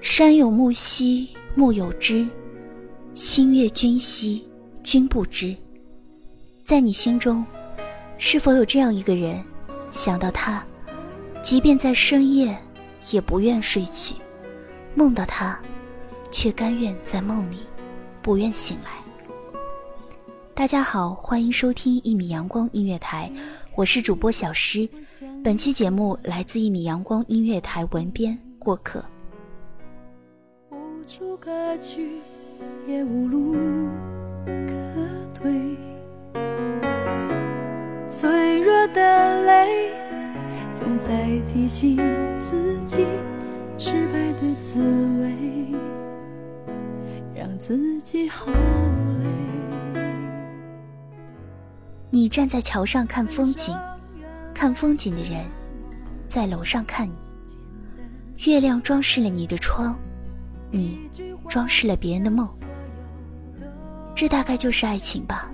山有木兮木有枝，心悦君兮君不知。在你心中，是否有这样一个人？想到他，即便在深夜，也不愿睡去；梦到他，却甘愿在梦里，不愿醒来。大家好，欢迎收听一米阳光音乐台，我是主播小诗。本期节目来自一米阳光音乐台文编过客。处可去，也无路可退。脆弱的泪，总在提醒自己失败的滋味，让自己好累。你站在桥上看风景，看风景的人在楼上看你。月亮装饰了你的窗。你装饰了别人的梦，这大概就是爱情吧。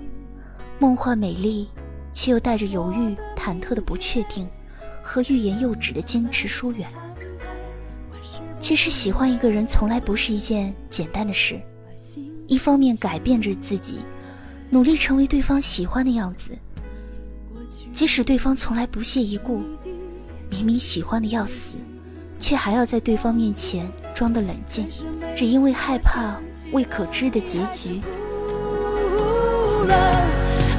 梦幻美丽，却又带着犹豫、忐忑的不确定，和欲言又止的矜持疏远。其实喜欢一个人从来不是一件简单的事，一方面改变着自己，努力成为对方喜欢的样子，即使对方从来不屑一顾，明明喜欢的要死，却还要在对方面前。装的冷静，只因为害怕未可知的结局。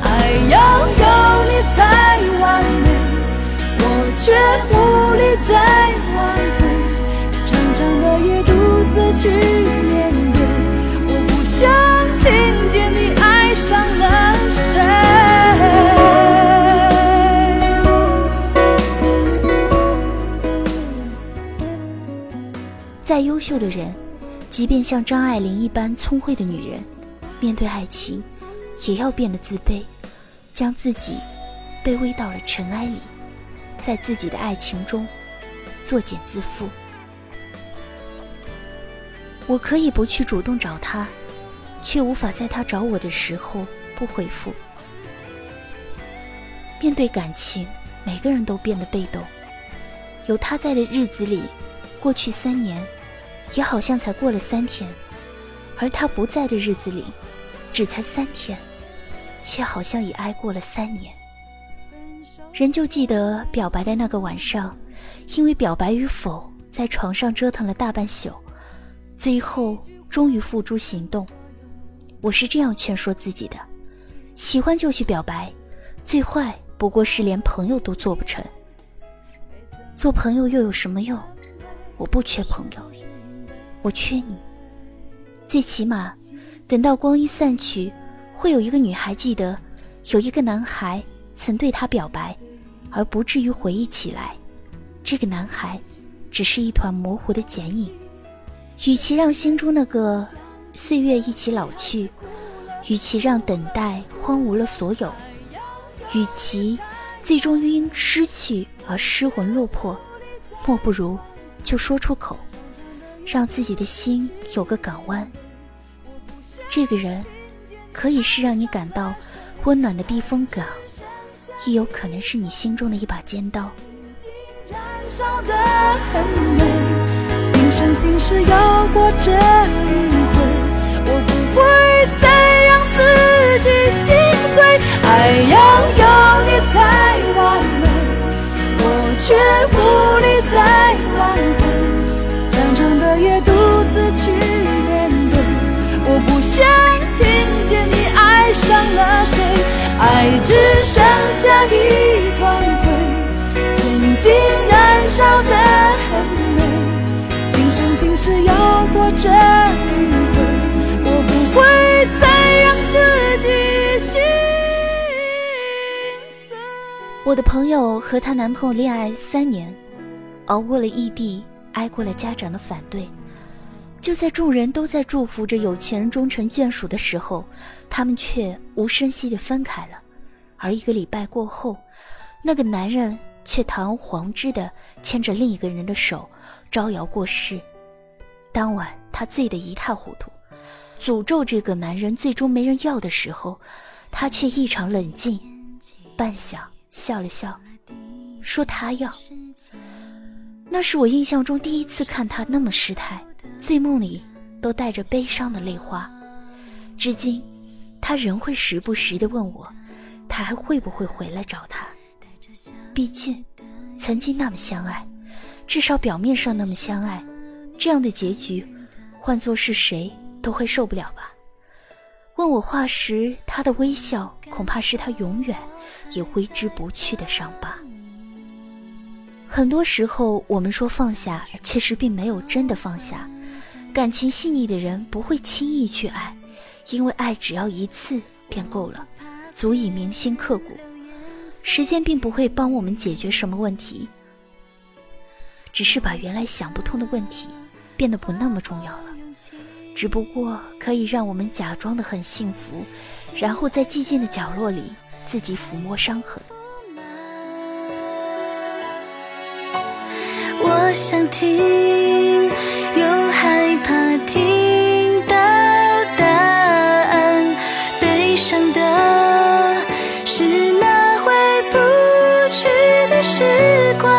爱要有你才完美，我却无力再挽回。长长的夜独自去面对，秀的人，即便像张爱玲一般聪慧的女人，面对爱情，也要变得自卑，将自己卑微到了尘埃里，在自己的爱情中作茧自缚。我可以不去主动找他，却无法在他找我的时候不回复。面对感情，每个人都变得被动。有他在的日子里，过去三年。也好像才过了三天，而他不在的日子里，只才三天，却好像已挨过了三年。仍旧记得表白的那个晚上，因为表白与否，在床上折腾了大半宿，最后终于付诸行动。我是这样劝说自己的：喜欢就去表白，最坏不过是连朋友都做不成。做朋友又有什么用？我不缺朋友。我缺你，最起码，等到光阴散去，会有一个女孩记得，有一个男孩曾对她表白，而不至于回忆起来，这个男孩，只是一团模糊的剪影。与其让心中那个岁月一起老去，与其让等待荒芜了所有，与其最终因失去而失魂落魄，莫不如就说出口。让自己的心有个港湾。这个人，可以是让你感到温暖的避风港，亦有可能是你心中的一把尖刀。我不会再让自己谁。爱只剩下一团灰，曾经燃烧的很美，今生今世有过这一回，我不会再让自己心碎。我的朋友和她男朋友恋爱三年，熬过了异地，挨过了家长的反对。就在众人都在祝福着有钱人终成眷属的时候，他们却无声息地分开了。而一个礼拜过后，那个男人却堂而皇之地牵着另一个人的手，招摇过市。当晚，他醉得一塌糊涂，诅咒这个男人最终没人要的时候，他却异常冷静，半晌笑了笑，说他要。那是我印象中第一次看他那么失态。醉梦里都带着悲伤的泪花，至今，他仍会时不时地问我，他还会不会回来找他？毕竟，曾经那么相爱，至少表面上那么相爱，这样的结局，换作是谁都会受不了吧？问我话时，他的微笑恐怕是他永远也挥之不去的伤疤。很多时候，我们说放下，其实并没有真的放下。感情细腻的人不会轻易去爱，因为爱只要一次便够了，足以铭心刻骨。时间并不会帮我们解决什么问题，只是把原来想不通的问题变得不那么重要了。只不过可以让我们假装的很幸福，然后在寂静的角落里自己抚摸伤痕。我想听。害怕听到答案，悲伤的是那回不去的时光，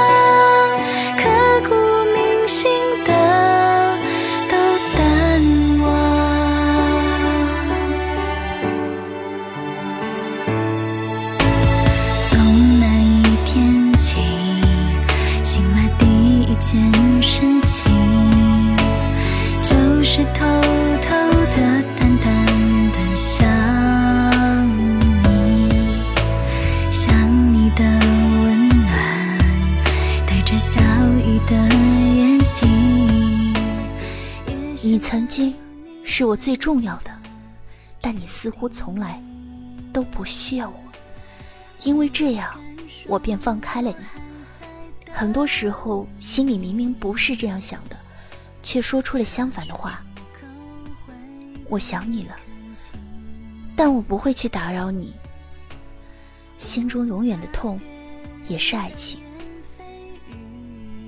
你曾经是我最重要的，但你似乎从来都不需要我，因为这样，我便放开了你。很多时候，心里明明不是这样想的，却说出了相反的话。我想你了，但我不会去打扰你。心中永远的痛，也是爱情。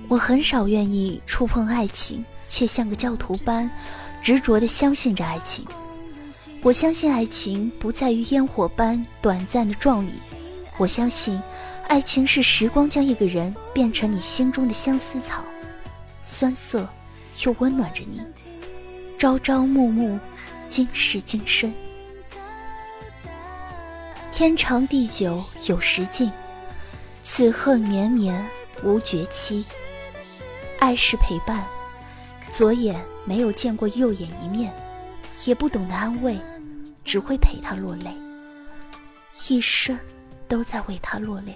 我很少愿意触碰爱情，却像个教徒般执着地相信着爱情。我相信爱情不在于烟火般短暂的壮丽，我相信爱情是时光将一个人变成你心中的相思草，酸涩又温暖着你，朝朝暮暮。今世今生，天长地久有时尽，此恨绵绵无绝期。爱是陪伴，左眼没有见过右眼一面，也不懂得安慰，只会陪他落泪，一生都在为他落泪。